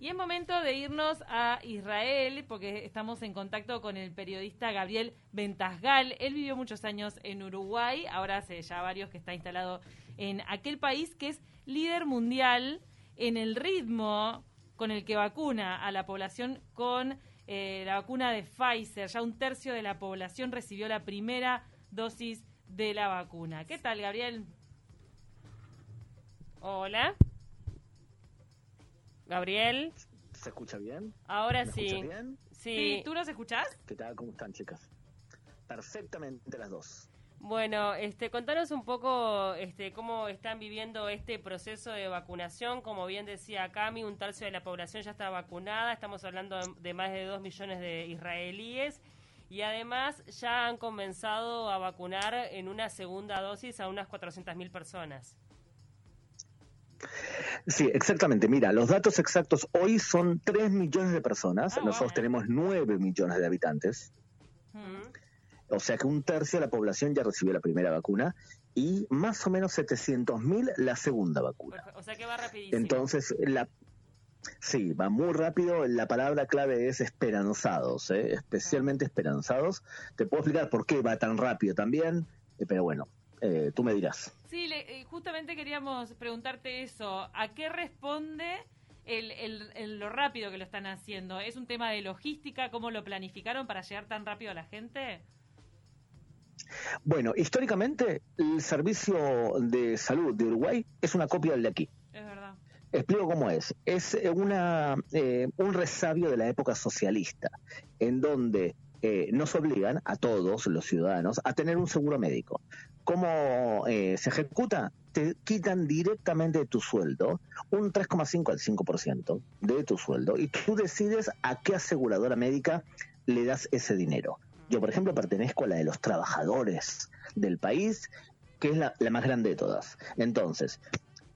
Y es momento de irnos a Israel, porque estamos en contacto con el periodista Gabriel Ventasgal. Él vivió muchos años en Uruguay, ahora hace ya varios que está instalado en aquel país que es líder mundial en el ritmo con el que vacuna a la población con eh, la vacuna de Pfizer. Ya un tercio de la población recibió la primera dosis de la vacuna. ¿Qué tal, Gabriel? Hola. Gabriel. ¿Se escucha bien? Ahora ¿Me sí. bien? sí. ¿Tú nos escuchás? ¿Qué tal? ¿Cómo están, chicas? Perfectamente las dos. Bueno, este, contanos un poco este, cómo están viviendo este proceso de vacunación. Como bien decía Cami, un tercio de la población ya está vacunada. Estamos hablando de, más de dos millones de israelíes. Y además ya han comenzado a vacunar en una segunda dosis a unas 400.000 personas. Sí, exactamente. Mira, los datos exactos hoy son 3 millones de personas. Ah, Nosotros tenemos 9 millones de habitantes. O sea que un tercio de la población ya recibió la primera vacuna y más o menos 700.000 la segunda vacuna. O sea que va rapidísimo. Entonces, la, sí, va muy rápido. La palabra clave es esperanzados, ¿eh? especialmente esperanzados. Te puedo explicar por qué va tan rápido también, eh, pero bueno, eh, tú me dirás. Sí, le- eh, justamente queríamos preguntarte eso. ¿A qué responde el, el- el- lo rápido que lo están haciendo? ¿Es un tema de logística? ¿Cómo lo planificaron para llegar tan rápido a la gente? Bueno, históricamente el servicio de salud de Uruguay es una copia del de aquí. Es verdad. Explico cómo es. Es eh, una, eh, un resabio de la época socialista, en donde eh, nos obligan a todos los ciudadanos a tener un seguro médico. ¿Cómo eh, se ejecuta? Te quitan directamente de tu sueldo un 3,5 al 5% de tu sueldo y tú decides a qué aseguradora médica le das ese dinero. Yo, por ejemplo, pertenezco a la de los trabajadores del país, que es la, la más grande de todas. Entonces,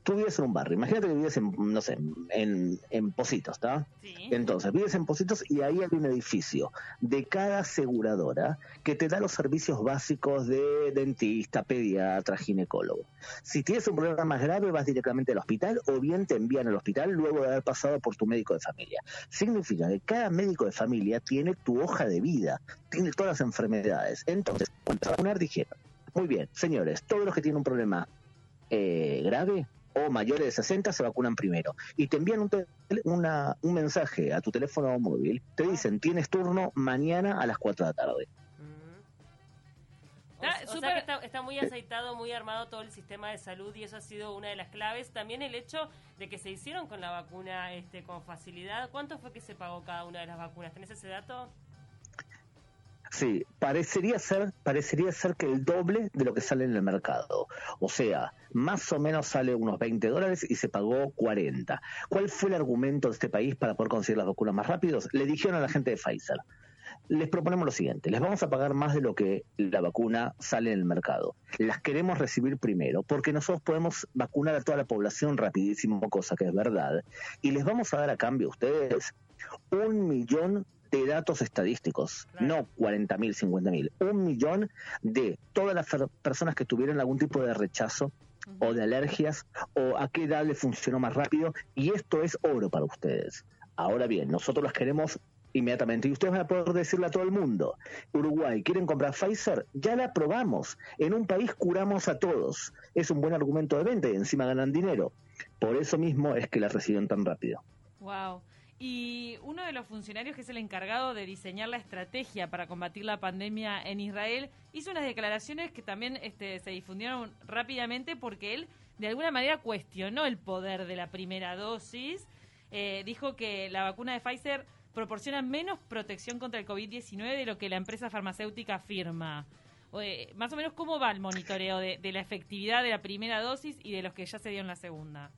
tú vives en un barrio, imagínate que vives en, no sé, en, en Positos, ¿está? Sí. Entonces, vives en Positos y ahí hay un edificio de cada aseguradora que te da los servicios básicos de dentista, pediatra, ginecólogo. Si tienes un problema más grave, vas directamente al hospital o bien te envían al hospital luego de haber pasado por tu médico de familia. Significa que cada médico de familia tiene tu hoja de vida, tiene todas las enfermedades. Entonces, cuando a vacunar, dijeron, muy bien, señores, todos los que tienen un problema eh, grave o mayores de 60 se vacunan primero. Y te envían un, tel- una- un mensaje a tu teléfono móvil, te dicen, tienes turno mañana a las 4 de la tarde. Mm. O, Está o sea súper- que está, está muy aceitado, muy armado todo el sistema de salud y eso ha sido una de las claves. También el hecho de que se hicieron con la vacuna este, con facilidad. ¿Cuánto fue que se pagó cada una de las vacunas? ¿Tenés ese dato? Sí, parecería ser, parecería ser que el doble de lo que sale en el mercado. O sea, más o menos sale unos 20 dólares y se pagó 40. ¿Cuál fue el argumento de este país para poder conseguir las vacunas más rápidos? Le dijeron a la gente de Pfizer, les proponemos lo siguiente, les vamos a pagar más de lo que la vacuna sale en el mercado. Las queremos recibir primero, porque nosotros podemos vacunar a toda la población rapidísimo, cosa que es verdad, y les vamos a dar a cambio a ustedes un millón de datos estadísticos, Claro. no 40 mil, 50 mil, un millón de todas las personas que tuvieron algún tipo de rechazo o de alergias o a qué edad le funcionó más rápido y esto es oro para ustedes. Ahora bien, nosotros las queremos inmediatamente y ustedes van a poder decirle a todo el mundo, Uruguay, ¿quieren comprar Pfizer? Ya la probamos, en un país curamos a todos, es un buen argumento de venta y encima ganan dinero. Por eso mismo es que la recibieron tan rápido. Wow. Y uno de los funcionarios que es el encargado de diseñar la estrategia para combatir la pandemia en Israel hizo unas declaraciones que también este, se difundieron rápidamente porque él de alguna manera cuestionó el poder de la primera dosis. Eh, dijo que la vacuna de Pfizer proporciona menos protección contra el COVID-19 de lo que la empresa farmacéutica afirma. Eh, más o menos, ¿cómo va el monitoreo de, de la efectividad de la primera dosis y de los que ya se dio en la segunda?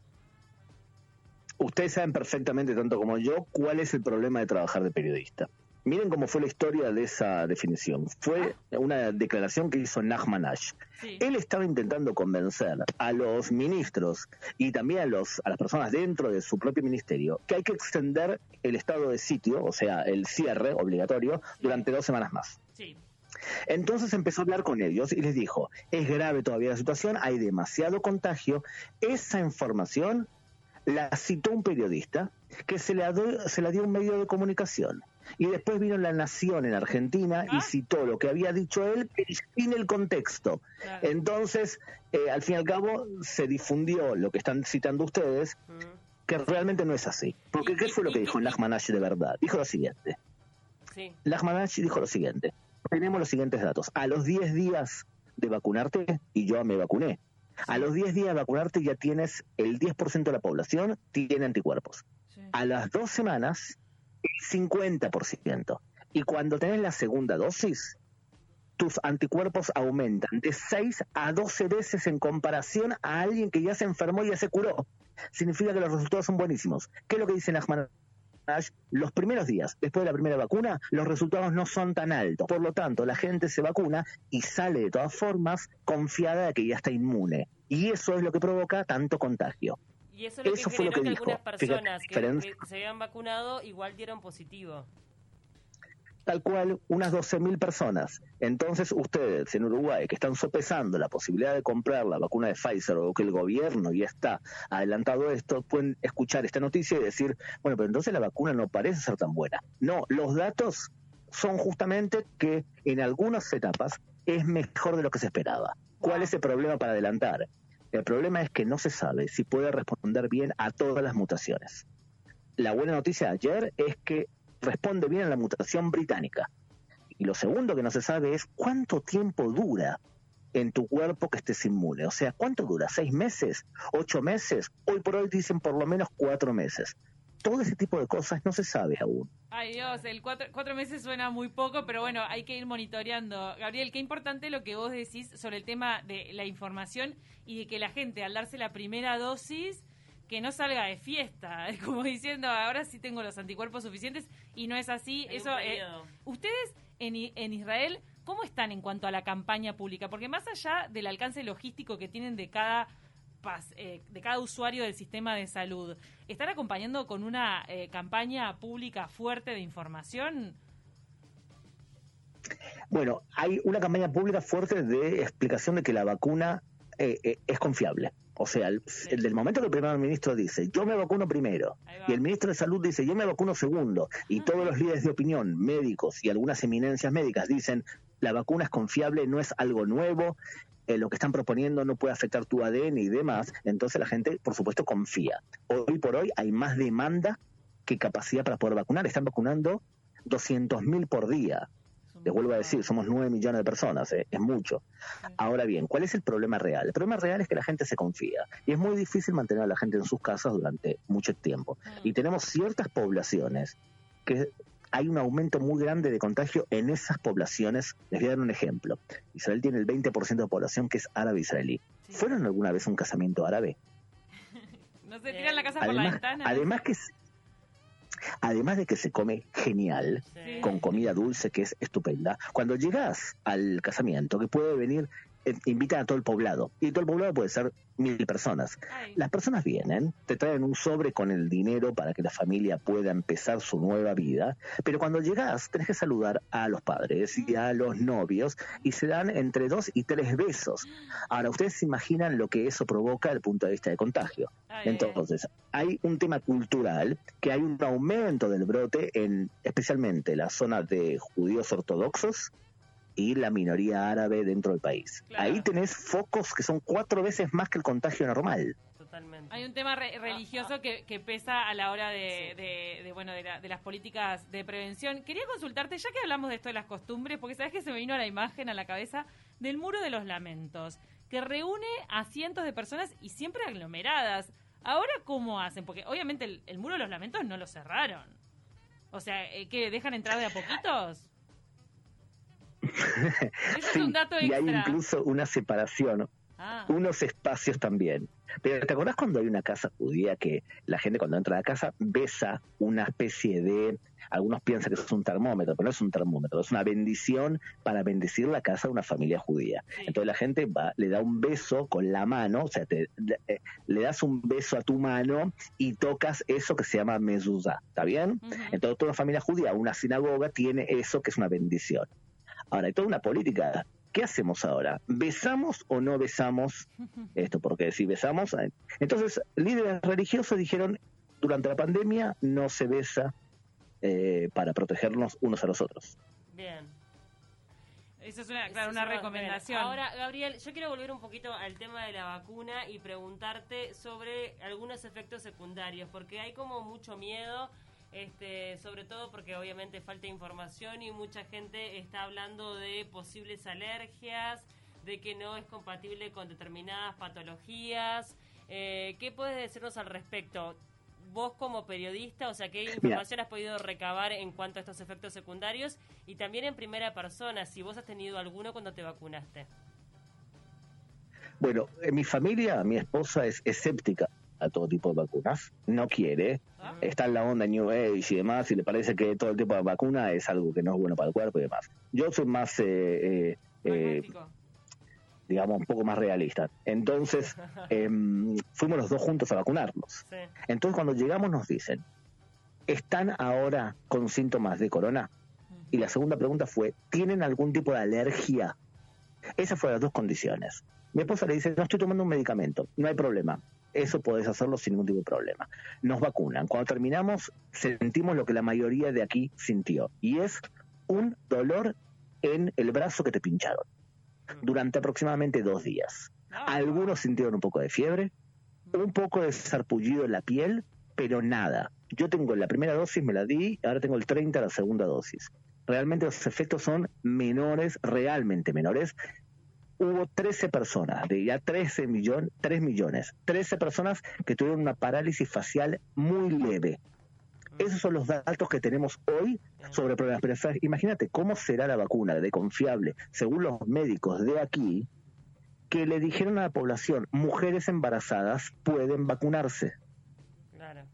Ustedes saben perfectamente, tanto como yo, cuál es el problema de trabajar de periodista. Miren cómo fue la historia de esa definición. Fue una declaración que hizo Nachman Ash. Sí. Él estaba intentando convencer a los ministros y también a, los, a las personas dentro de su propio ministerio que hay que extender el estado de sitio, o sea, el cierre obligatorio, durante dos semanas más. Sí. Entonces empezó a hablar con ellos y les dijo, es grave todavía la situación, hay demasiado contagio, esa información la citó un periodista que se la, se la dio un medio de comunicación. Y después vino La Nación en Argentina y ah. citó lo que había dicho él sin el contexto. Entonces, eh, al fin y al cabo, se difundió lo que están citando ustedes, que realmente no es así. Porque ¿qué fue lo que dijo Lachmanash de verdad? Dijo lo siguiente. Sí. dijo lo siguiente. Tenemos los siguientes datos. A los 10 días de vacunarte, y yo me vacuné, a los 10 días de vacunarte ya tienes el 10% de la población tiene anticuerpos. A las dos semanas, el 50%. Y cuando tenés la segunda dosis, tus anticuerpos aumentan de 6 a 12 veces en comparación a alguien que ya se enfermó y ya se curó. Significa que los resultados son buenísimos. ¿Qué es lo que dice Nachman los primeros días después de la primera vacuna, los resultados no son tan altos. Por lo tanto, la gente se vacuna y sale de todas formas confiada de que ya está inmune. Y eso es lo que provoca tanto contagio. Y eso, es lo que fue lo que, algunas personas que, se habían vacunado igual dieron positivo tal cual unas 12.000 personas. Entonces ustedes en Uruguay que están sopesando la posibilidad de comprar la vacuna de Pfizer o que el gobierno ya está adelantado esto, pueden escuchar esta noticia y decir, bueno, pero entonces la vacuna no parece ser tan buena. No, los datos son justamente que en algunas etapas es mejor de lo que se esperaba. ¿Cuál es el problema para adelantar? El problema es que no se sabe si puede responder bien a todas las mutaciones. La buena noticia de ayer es que responde bien a la mutación británica. Y lo segundo que no se sabe es cuánto tiempo dura en tu cuerpo que estés inmune. O sea, ¿cuánto dura? ¿Seis meses? ¿Ocho meses? Hoy por hoy dicen por lo menos cuatro meses. Todo ese tipo de cosas no se sabe aún. Ay Dios, el cuatro, cuatro meses suena muy poco, pero bueno, hay que ir monitoreando. Gabriel, qué importante lo que vos decís sobre el tema de la información y de que la gente al darse la primera dosis que no salga de fiesta, como diciendo, ahora sí tengo los anticuerpos suficientes y no es así. Eso, eh, ustedes en, en Israel, ¿cómo están en cuanto a la campaña pública? Porque más allá del alcance logístico que tienen de cada eh, de cada usuario del sistema de salud, ¿están acompañando con una eh, campaña pública fuerte de información? Bueno, hay una campaña pública fuerte de explicación de que la vacuna es confiable. O sea, el, del momento que el primer ministro dice, yo me vacuno primero, y el ministro de Salud dice, yo me vacuno segundo, y todos los líderes de opinión, médicos y algunas eminencias médicas dicen, la vacuna es confiable, no es algo nuevo, eh, lo que están proponiendo no puede afectar tu ADN y demás, entonces la gente, por supuesto, confía. Hoy por hoy hay más demanda que capacidad para poder vacunar. Están vacunando 200.000 por día. Les vuelvo a decir, somos 9 millones de personas, ¿eh? es mucho. Ahora bien, ¿cuál es el problema real? El problema real es que la gente se confía y es muy difícil mantener a la gente en sus casas durante mucho tiempo. Y tenemos ciertas poblaciones que hay un aumento muy grande de contagio en esas poblaciones. Les voy a dar un ejemplo. Israel tiene el 20% de población que es árabe israelí. ¿Fueron alguna vez un casamiento árabe? no se tiran la casa por la ventana. Además que además de que se come genial, con comida dulce que es estupenda, cuando llegas al casamiento, que puede venir invitan a todo el poblado. Y todo el poblado puede ser mil personas. Las personas vienen, te traen un sobre con el dinero para que la familia pueda empezar su nueva vida, pero cuando llegas tenés que saludar a los padres y a los novios y se dan entre dos y tres besos. Ahora, ustedes se imaginan lo que eso provoca desde el punto de vista de contagio. Entonces, hay un tema cultural, que hay un aumento del brote en especialmente la zona de judíos ortodoxos, y la minoría árabe dentro del país. Ahí tenés focos que son cuatro veces más que el contagio normal. Totalmente. Hay un tema religioso que, pesa a la hora de, bueno de, las políticas de prevención. Quería consultarte, ya que hablamos de esto de las costumbres, porque sabes que se me vino a la imagen a la cabeza del muro de los lamentos, que reúne a cientos de personas y siempre aglomeradas. Ahora, ¿cómo hacen? Porque obviamente el, el muro de los lamentos no lo cerraron. O sea, eh, ¿que dejan entrar de a poquitos? Y hay incluso una separación, ah. unos espacios también. Pero ¿te acordás cuando hay una casa judía que la gente cuando entra a la casa besa una especie de, algunos piensan que es un termómetro, pero no es un termómetro, es una bendición para bendecir la casa de una familia judía. Entonces la gente va, le da un beso con la mano, o sea, te, le, eh, das un beso a tu mano y tocas eso que se llama mezuzá, ¿está bien? Entonces toda familia judía, una sinagoga, tiene eso que es una bendición. Ahora, hay toda una política ¿qué hacemos ahora? ¿Besamos o no besamos esto? Porque si besamos... Entonces, líderes religiosos dijeron, durante la pandemia no se besa eh, para protegernos unos a los otros. Bien. Eso es una, claro, Eso una es bien. recomendación. Ahora, Gabriel, yo quiero volver un poquito al tema de la vacuna y preguntarte sobre algunos efectos secundarios, porque hay como mucho miedo, este, sobre todo porque obviamente falta información y mucha gente está hablando de posibles alergias, de que no es compatible con determinadas patologías. Eh, ¿Qué puedes decirnos al respecto? Vos como periodista, o sea, ¿qué información has podido recabar en cuanto a estos efectos secundarios? Y también en primera persona, si vos has tenido alguno cuando te vacunaste. Bueno, en mi familia, mi esposa es escéptica a todo tipo de vacunas, no quiere, Ah. está en la onda New Age y demás, y le parece que todo el tipo de vacuna es algo que no es bueno para el cuerpo y demás. Yo soy más, eh, eh, eh, digamos, un poco más realista. Entonces, em, fuimos los dos juntos a vacunarnos. Sí. Entonces, cuando llegamos nos dicen, ¿están ahora con síntomas de corona? Y la segunda pregunta fue, ¿tienen algún tipo de alergia? Esas fueron las dos condiciones. Mi esposa le dice, no estoy tomando un medicamento, no hay problema. Eso podés hacerlo sin ningún tipo de problema. Nos vacunan. Cuando terminamos, sentimos lo que la mayoría de aquí sintió. Y es un dolor en el brazo que te pincharon. Durante aproximadamente dos días. Ah. Algunos sintieron un poco de fiebre, un poco de sarpullido en la piel, pero nada. Yo tengo la primera dosis, me la di, ahora tengo el 30 la segunda dosis. Realmente los efectos son menores, realmente menores. Hubo 13 personas, de ya 13 millones, 3 millones, 13 personas que tuvieron una parálisis facial muy leve. Esos son los datos que tenemos hoy sobre problemas. Pero imagínate cómo será la vacuna de confiable, según los médicos de aquí, que le dijeron a la población, mujeres embarazadas pueden vacunarse. Claro.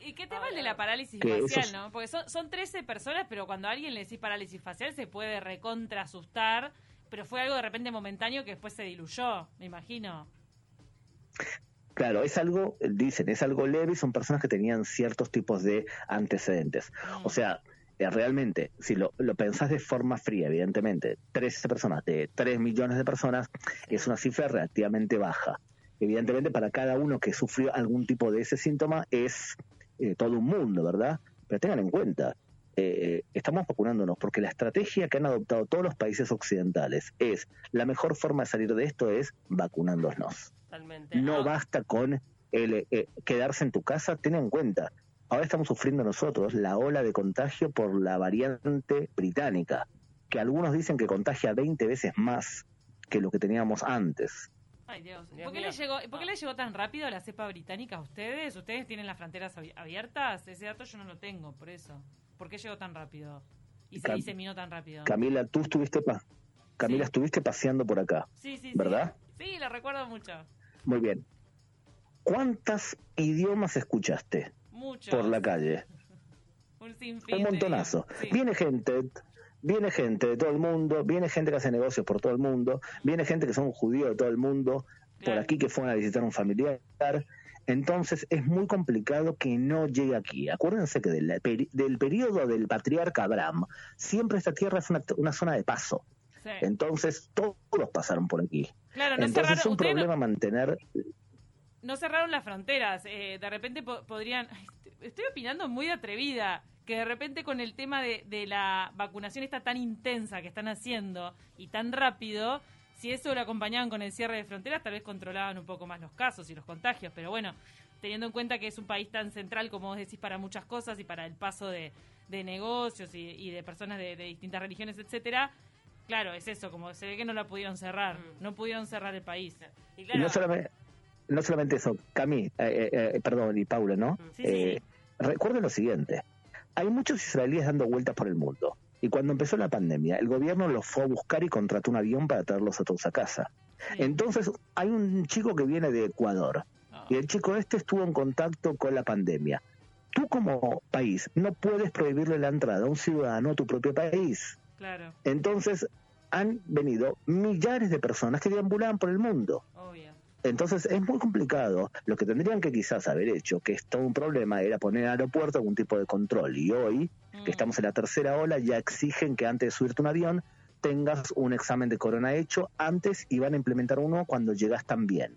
¿Y qué tema el de la parálisis Que facial, esos- no? Porque son, son 13 personas, pero cuando a alguien le decís parálisis facial se puede recontra asustar, pero fue algo de repente momentáneo que después se diluyó, me imagino. Claro, es algo, dicen, es algo leve y son personas que tenían ciertos tipos de antecedentes. Mm. O sea, eh, realmente, si lo, lo pensás de forma fría, evidentemente, 13 personas de 3 millones de personas es una cifra relativamente baja. Evidentemente, para cada uno que sufrió algún tipo de ese síntoma es eh, todo un mundo, ¿verdad? Pero tengan en cuenta, eh, estamos vacunándonos porque la estrategia que han adoptado todos los países occidentales es la mejor forma de salir de esto es vacunándonos. Totalmente. No Ah, basta con el eh, quedarse en tu casa, ten en cuenta. Ahora estamos sufriendo nosotros la ola de contagio por la variante británica, que algunos dicen que contagia 20 veces más que lo que teníamos antes. Ay, Dios. Dios ¿Por qué, mío. le llegó, ¿Por qué Ah. le llegó tan rápido la cepa británica a ustedes? ¿Ustedes tienen las fronteras abi- abiertas? Ese dato yo no lo tengo, por eso. ¿Por qué llegó tan rápido? Y se diseminó tan rápido. Camila, tú estuviste pa- Camila, Sí. estuviste paseando por acá, Sí, sí. ¿verdad? Sí, lo recuerdo mucho. Muy bien. ¿Cuántos idiomas escuchaste Mucho. por la calle? Un sinfín. Un de montonazo. Sí. Viene gente, viene gente de todo el mundo, viene gente que hace negocios por todo el mundo, viene gente que son judíos de todo el mundo, por aquí que fueron a visitar a un familiar. Entonces es muy complicado que no llegue aquí. Acuérdense que del, peri- del periodo del patriarca Abraham, siempre esta tierra es una, una zona de paso. Sí. Entonces todos pasaron por aquí. Claro, no Entonces es un no- problema mantener no cerraron las fronteras. eh, de repente po- podrían. Estoy opinando muy atrevida. Que de repente con el tema de, de la vacunación está tan intensa que están haciendo y tan rápido, si eso lo acompañaban con el cierre de fronteras, tal vez controlaban un poco más los casos y los contagios. Pero bueno, teniendo en cuenta que es un país tan central, como vos decís, para muchas cosas y para el paso de, de negocios y, y de personas de, de distintas religiones, etcétera. Claro, es eso, como se ve que no la pudieron cerrar, Mm. no pudieron cerrar el país. Y claro, no solamente, no solamente eso, Cami, eh, eh, eh, perdón, y Paula, ¿no? Sí, sí, Eh, sí. Recuerden lo siguiente, hay muchos israelíes dando vueltas por el mundo, y cuando empezó la pandemia, el gobierno los fue a buscar y contrató un avión para traerlos a todos a casa. Entonces, hay un chico que viene de Ecuador, Ah. y el chico este estuvo en contacto con la pandemia. Tú como país no puedes prohibirle la entrada a un ciudadano a tu propio país. Claro, Entonces, han venido millares de personas que deambulaban por el mundo. obvio. Entonces es muy complicado. Lo que tendrían que quizás haber hecho, que es todo un problema, era poner al aeropuerto algún tipo de control. Y hoy, Mm. que estamos en la tercera ola, ya exigen que antes de subirte un avión tengas un examen de corona hecho antes y van a implementar uno cuando llegas también,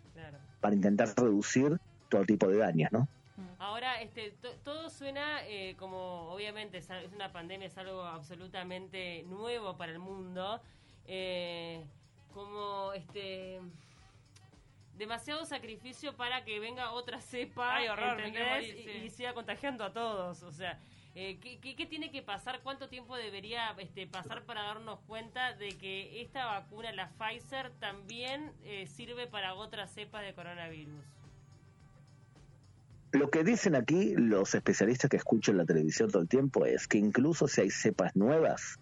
para intentar reducir todo tipo de daños, ¿no? Ahora, este, todo suena eh, como, obviamente, es una pandemia, es algo absolutamente nuevo para el mundo, eh, como, este, demasiado sacrificio para que venga otra cepa, y, siga contagiando a todos, o sea, eh, ¿qué, tiene que pasar? ¿Cuánto tiempo debería este, pasar para darnos cuenta de que esta vacuna, la Pfizer, también eh, sirve para otras cepas de coronavirus? Lo que dicen aquí los especialistas que escuchan la televisión todo el tiempo es que incluso si hay cepas nuevas,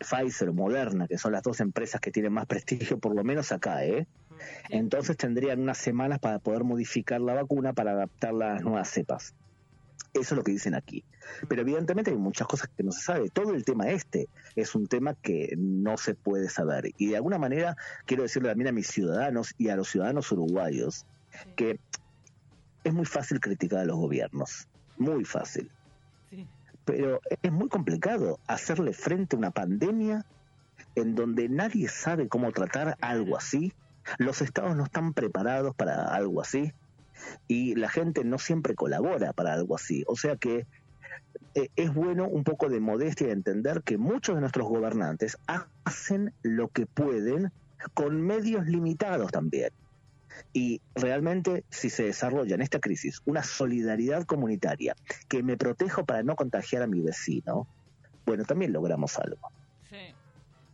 Pfizer o Moderna, que son las dos empresas que tienen más prestigio, por lo menos acá, ¿eh? Entonces tendrían unas semanas para poder modificar la vacuna para adaptar las nuevas cepas. Eso es lo que dicen aquí. Pero evidentemente hay muchas cosas que no se sabe. Todo el tema este es un tema que no se puede saber. Y de alguna manera quiero decirle también a mis ciudadanos y a los ciudadanos uruguayos que es muy fácil criticar a los gobiernos. Muy fácil. Pero es muy complicado hacerle frente a una pandemia en donde nadie sabe cómo tratar algo así. Los estados no están preparados para algo así y la gente no siempre colabora para algo así. O sea que eh, es bueno un poco de modestia y entender que muchos de nuestros gobernantes hacen lo que pueden con medios limitados también. Y realmente, si se desarrolla en esta crisis una solidaridad comunitaria que me protejo para no contagiar a mi vecino, bueno, también logramos algo.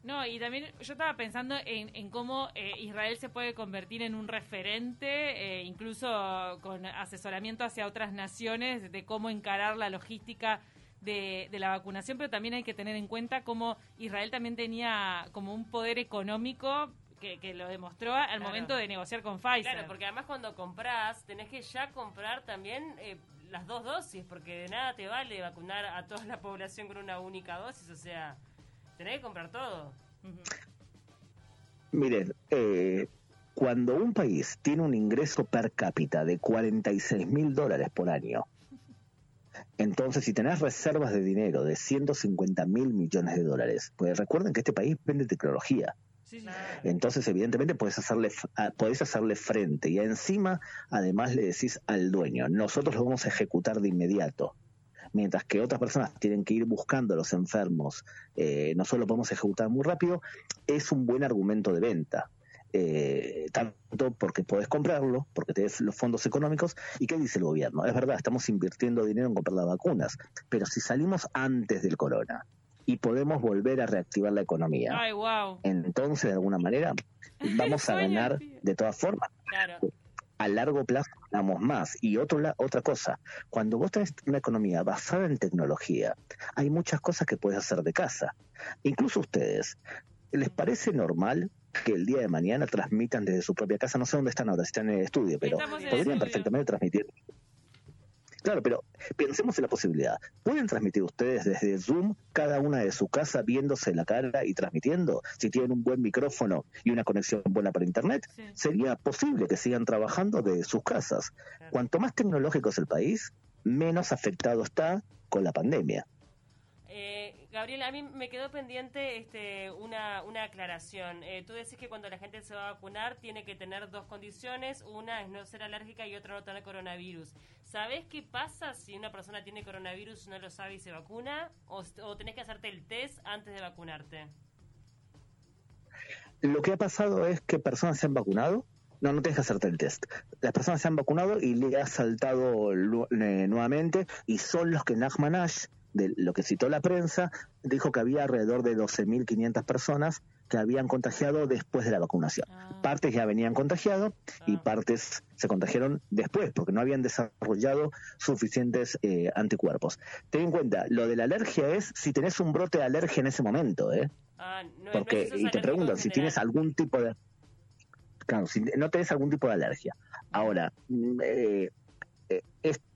No, y también yo estaba pensando en, cómo eh, Israel se puede convertir en un referente, eh, incluso con asesoramiento hacia otras naciones, de cómo encarar la logística de, la vacunación, pero también hay que tener en cuenta cómo Israel también tenía como un poder económico que, lo demostró al momento de negociar con Pfizer. Claro, porque además cuando compras, tenés que ya comprar también eh, las dos dosis, porque de nada te vale vacunar a toda la población con una única dosis, o sea tenés que comprar todo. Miren, eh, cuando un país tiene un ingreso per cápita de 46 mil dólares por año, entonces si tenés reservas de dinero de 150 mil millones de dólares, pues recuerden que este país vende tecnología. Entonces, evidentemente, puedes hacerle, podés hacerle frente y encima, además, le decís al dueño, nosotros lo vamos a ejecutar de inmediato mientras que otras personas tienen que ir buscando a los enfermos, eh, nosotros lo podemos ejecutar muy rápido, es un buen argumento de venta. Eh, tanto porque podés comprarlo, porque tenés los fondos económicos, y qué dice el gobierno. Es verdad, estamos invirtiendo dinero en comprar las vacunas, pero si salimos antes del corona y podemos volver a reactivar la economía, entonces de alguna manera vamos a ganar de todas formas. Claro a largo plazo ganamos más. Y otro, otra cosa, cuando vos tenés una economía basada en tecnología, hay muchas cosas que puedes hacer de casa. Incluso ustedes, ¿les parece normal que el día de mañana transmitan desde su propia casa? No sé dónde están ahora, si están en el estudio, pero podrían perfectamente transmitir Claro, pero pensemos en la posibilidad. ¿Pueden transmitir ustedes desde Zoom cada una de su casa viéndose la cara y transmitiendo? Si tienen un buen micrófono y una conexión buena para Internet, sería posible que sigan trabajando de sus casas. Cuanto más tecnológico es el país, menos afectado está con la pandemia. Gabriel, a mí me quedó pendiente este, una, una aclaración. Eh, tú decís que cuando la gente se va a vacunar tiene que tener dos condiciones. Una es no ser alérgica y otra no tener coronavirus. ¿Sabés qué pasa si una persona tiene coronavirus, no lo sabe y se vacuna? ¿O, o tenés que hacerte el test antes de vacunarte? Lo que ha pasado es que personas se han vacunado, no, no tienes que hacerte el test. Las personas se han vacunado y le ha saltado eh, nuevamente y son los que Nachman de lo que citó la prensa, dijo que había alrededor de 12.500 personas que habían contagiado después de la vacunación. Ah. Partes ya venían contagiados y ah. partes se contagiaron después porque no habían desarrollado suficientes eh, anticuerpos. Ten en cuenta, lo de la alergia es si tenés un brote de alergia en ese momento, ¿eh? Ah, porque, y te preguntan si tienes algún tipo de... Claro, si no tenés algún tipo de alergia. Ahora, mm, eh, eh,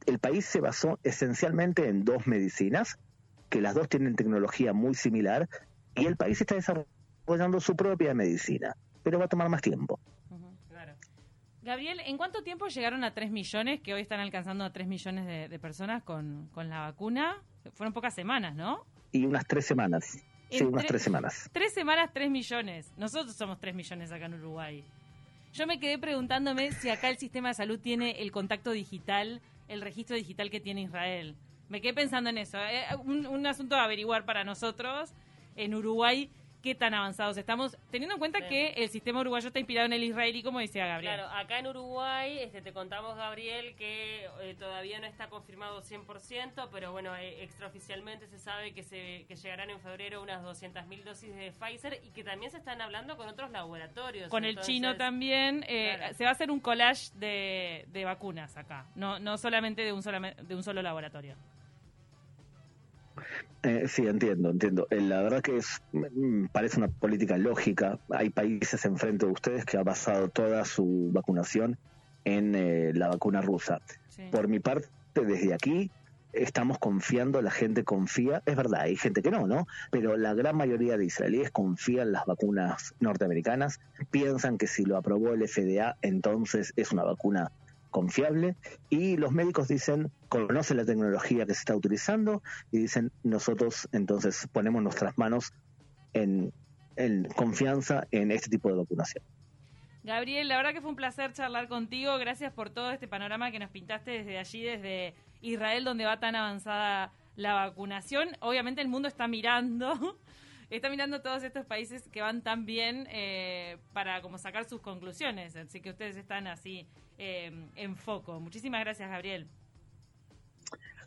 el país se basó esencialmente en dos medicinas, que las dos tienen tecnología muy similar, y el país está desarrollando su propia medicina, pero va a tomar más tiempo. Gabriel, ¿en cuánto tiempo llegaron a 3 millones, que hoy están alcanzando a 3 millones de, personas con, con, la vacuna? Fueron pocas semanas, ¿no? Y unas tres semanas. Sí, unas tres semanas. Tres semanas, tres millones. Nosotros somos tres millones acá en Uruguay. Yo me quedé preguntándome si acá el sistema de salud tiene el contacto digital, el registro digital que tiene Israel. Me quedé pensando en eso. Eh, un, un asunto a averiguar para nosotros en Uruguay qué tan avanzados estamos, teniendo en cuenta que el sistema uruguayo está inspirado en el israelí, como decía Gabriel. Claro, acá en Uruguay este, te contamos, Gabriel, que eh, todavía no está confirmado 100%, pero bueno, eh, extraoficialmente se sabe que, se, que llegarán en febrero unas 200.000 dosis de Pfizer y que también se están hablando con otros laboratorios. Con el chino también. Eh, se va a hacer un collage de, de vacunas acá, no, no solamente de un, de un solo laboratorio. Eh, sí, entiendo, entiendo. Eh, la verdad que es mm, parece una política lógica. Hay países enfrente de ustedes que ha basado toda su vacunación en eh, la vacuna rusa. Por mi parte, desde aquí estamos confiando, la gente confía, es verdad, hay gente que no, ¿no? Pero la gran mayoría de israelíes confían en las vacunas norteamericanas, piensan que si lo aprobó el FDA, entonces es una vacuna confiable y los médicos dicen, conocen la tecnología que se está utilizando y dicen, nosotros entonces ponemos nuestras manos en, confianza en este tipo de vacunación. Gabriel, la verdad que fue un placer charlar contigo. Gracias por todo este panorama que nos pintaste desde allí, desde Israel, donde va tan avanzada la vacunación. Obviamente el mundo está mirando, está mirando todos estos países que van tan bien eh, para como sacar sus conclusiones. Así que ustedes están así Em, en foco. Muchísimas gracias, Gabriel.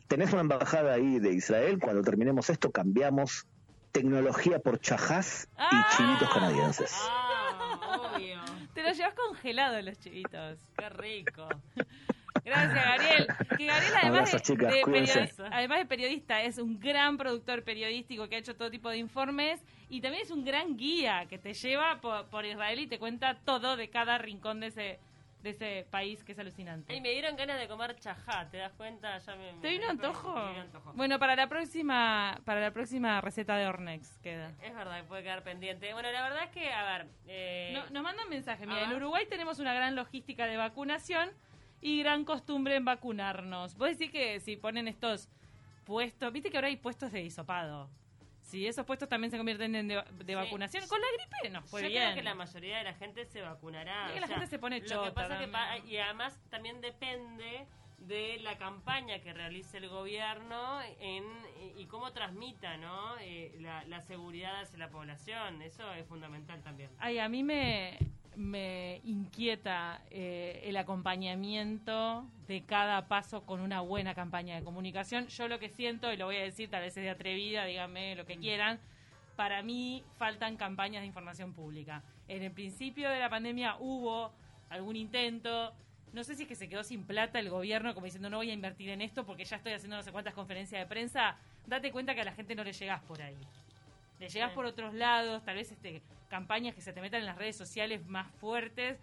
Tenés una embajada ahí de Israel. Cuando terminemos esto, cambiamos tecnología por chajás y ah. chinitos canadienses. Ah, obvio. Te los llevas congelado los chivitos. Qué rico. Gracias, Gabriel. Que Gabriel, además, de, periodista, además de periodista, es un gran productor periodístico que ha hecho todo tipo de informes y también es un gran guía que te lleva por, por Israel y te cuenta todo de cada rincón de ese de ese país que es alucinante. Y me dieron ganas de comer chajá, ¿te das cuenta? Ya me, ¿Te vino antojo? Bueno, para la próxima para la próxima receta de Ornex queda. Es verdad, puede quedar pendiente. Bueno, la verdad es que, a ver... Eh... nos mandan mensajes. Mira, en Uruguay tenemos una gran logística de vacunación y gran costumbre en vacunarnos. Vos decís que si ponen estos puestos... Viste que ahora hay puestos de hisopado si esos puestos también se convierten en de, vacunación, con la gripe no fue Yo bien. creo que la mayoría de la gente se vacunará. la gente se pone chota. y además también depende de la campaña que realice el gobierno en, y, cómo transmita ¿no? Eh, la, la seguridad hacia la población. Eso es fundamental también. Ay, a mí me, me inquieta eh, el acompañamiento de cada paso con una buena campaña de comunicación. Yo lo que siento, y lo voy a decir, tal vez es de atrevida, díganme lo que quieran, para mí faltan campañas de información pública. En el principio de la pandemia hubo algún intento, no sé si es que se quedó sin plata el gobierno como diciendo no voy a invertir en esto porque ya estoy haciendo no sé cuántas conferencias de prensa, date cuenta que a la gente no le llegás por ahí. Le llegás por otros lados, tal vez este campañas que se te metan en las redes sociales más fuertes.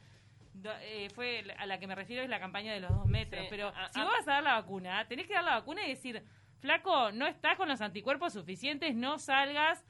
Eh, fue a la que me refiero es la campaña de los dos metros. Pero si vos vas a dar la vacuna, tenés que dar la vacuna y decir, flaco, no estás con los anticuerpos suficientes, no salgas.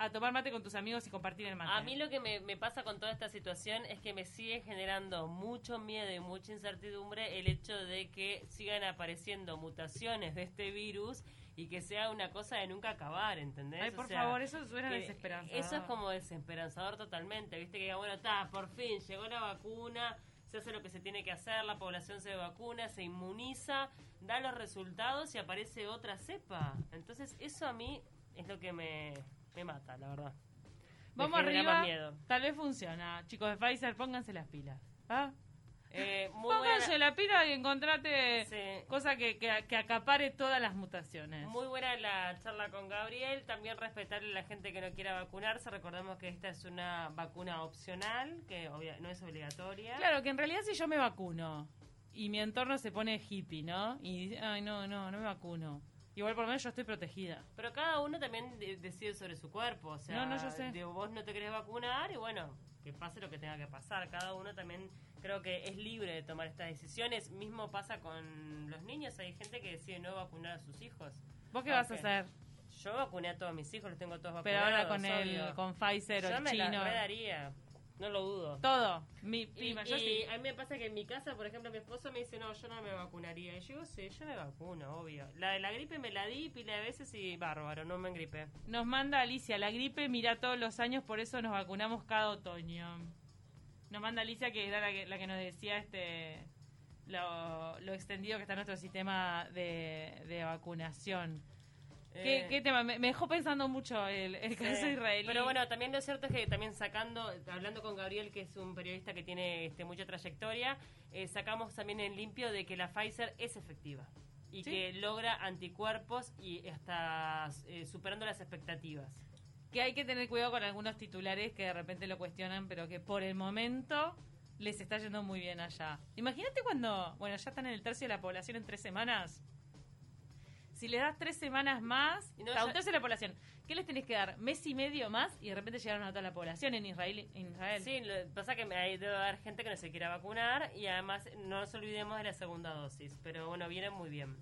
A tomar mate con tus amigos y compartir el mate. A mí lo que me, me, pasa con toda esta situación es que me sigue generando mucho miedo y mucha incertidumbre el hecho de que sigan apareciendo mutaciones de este virus y que sea una cosa de nunca acabar, ¿entendés? Ay, por favor, eso suena desesperanzador. Eso es como desesperanzador totalmente, ¿viste? Que bueno, está, por fin llegó la vacuna, se hace lo que se tiene que hacer, la población se vacuna, se inmuniza, da los resultados y aparece otra cepa. Entonces, eso a mí es lo que me, me mata, la verdad. Vamos arriba, tal vez funciona. Chicos de Pfizer, pónganse las pilas. ¿Ah? Eh, muy Pónganse la pila y encontrate cosa que, que, acapare todas las mutaciones. Muy buena la charla con Gabriel. También respetarle a la gente que no quiera vacunarse. Recordemos que esta es una vacuna opcional, que no es obligatoria. Claro, que en realidad si yo me vacuno y mi entorno se pone hippie, ¿no? Y dice, ay, no, no, no me vacuno. Igual por lo menos yo estoy protegida. Pero cada uno también decide sobre su cuerpo. O sea, no, no, yo sé. vos no te querés vacunar y bueno, que pase lo que tenga que pasar. Cada uno también creo que es libre de tomar estas decisiones. Mismo pasa con los niños. Hay gente que decide no vacunar a sus hijos. ¿Vos qué vas a hacer? Yo vacuné a todos mis hijos, los tengo todos vacunados. Pero ahora con el con Pfizer o el me chino. La No lo dudo. Todo. Mi Y, prima, yo y sí. a mí me pasa que en mi casa, por ejemplo, mi esposo me dice, no, yo no me vacunaría. Y yo digo, sí, yo me vacuno, obvio. La de la gripe me la di pila de veces y bárbaro, no me engripé. Nos manda Alicia, la gripe mira todos los años, por eso nos vacunamos cada otoño. Nos manda Alicia, que era la que, la que nos decía este lo, lo extendido que está nuestro sistema de, de vacunación. ¿Qué, Eh, qué tema? Me, me dejó pensando mucho el, el Sí. caso israelí. Pero bueno, también lo cierto es que también sacando, hablando con Gabriel, que es un periodista que tiene este, mucha trayectoria, eh, sacamos también en limpio de que la Pfizer es efectiva y Sí. que logra anticuerpos y está eh, superando las expectativas. que hay que tener cuidado con algunos titulares que de repente lo cuestionan, pero que por el momento les está yendo muy bien allá. Imagínate cuando, bueno, ya están en el tercio de la población en tres semanas. Si le das tres semanas más, no, sea, un ya- tercio de la población, ¿qué les tenés que dar? Mes y medio más y de repente llegaron a toda la población en Israel. En Israel. Sí, lo que pasa que hay, debe haber gente que no se quiera vacunar y además no nos olvidemos de la segunda dosis. Pero bueno, viene muy bien.